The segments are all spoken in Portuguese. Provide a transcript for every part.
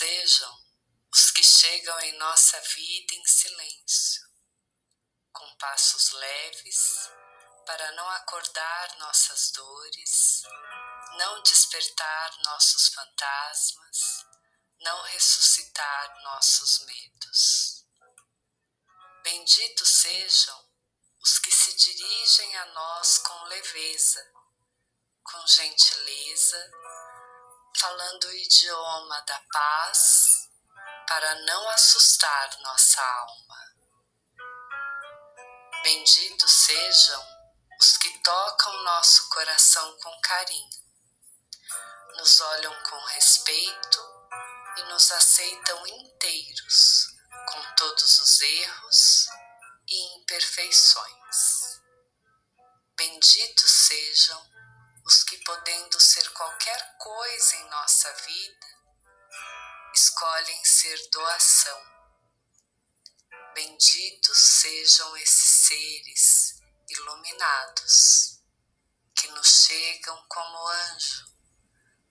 sejam os que chegam em nossa vida em silêncio, com passos leves para não acordar nossas dores, não despertar nossos fantasmas, não ressuscitar nossos medos. Benditos sejam os que se dirigem a nós com leveza, com gentileza, falando o idioma da paz para não assustar nossa alma. Benditos sejam os que tocam nosso coração com carinho, nos olham com respeito e nos aceitam inteiros, com todos os erros e imperfeições. Benditos sejam os que, podendo ser qualquer coisa em nossa vida, escolhem ser doação. Benditos sejam esses seres iluminados que nos chegam como anjo,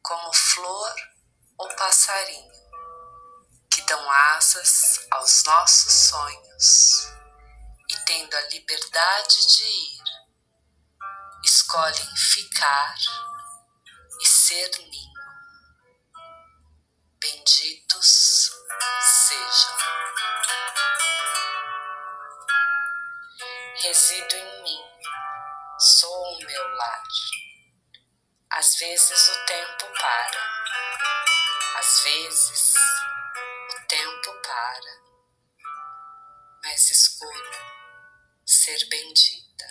como flor ou passarinho, que dão asas aos nossos sonhos e, tendo a liberdade de ir, escolhem ficar e ser ninho. Benditos sejam. Resido em mim, sou o meu lar. Às vezes o tempo para, às vezes o tempo para, mas escolho ser bendita.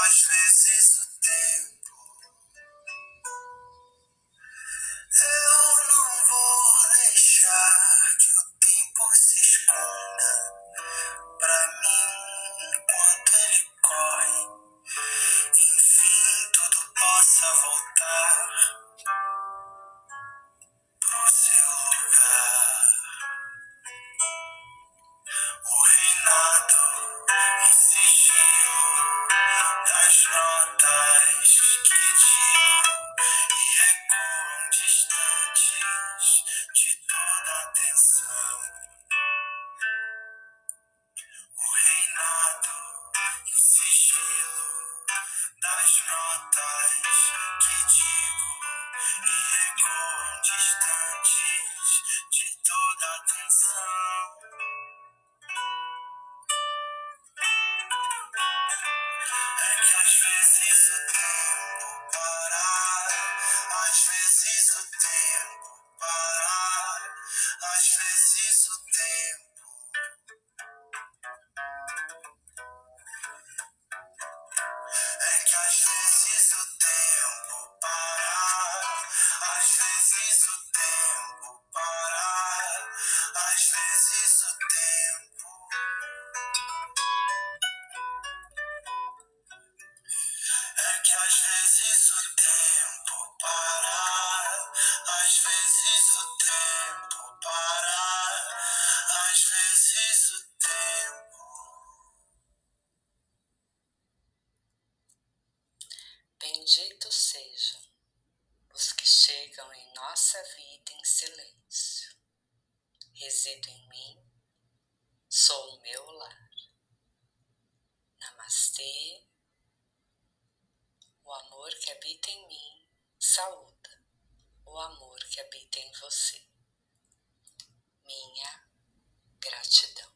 Às as frontais que te vezes Benditos sejam os que chegam em nossa vida em silêncio. Resido em mim, sou o meu lar. Namastê, o amor que habita em mim saúda o amor que habita em você. Minha gratidão.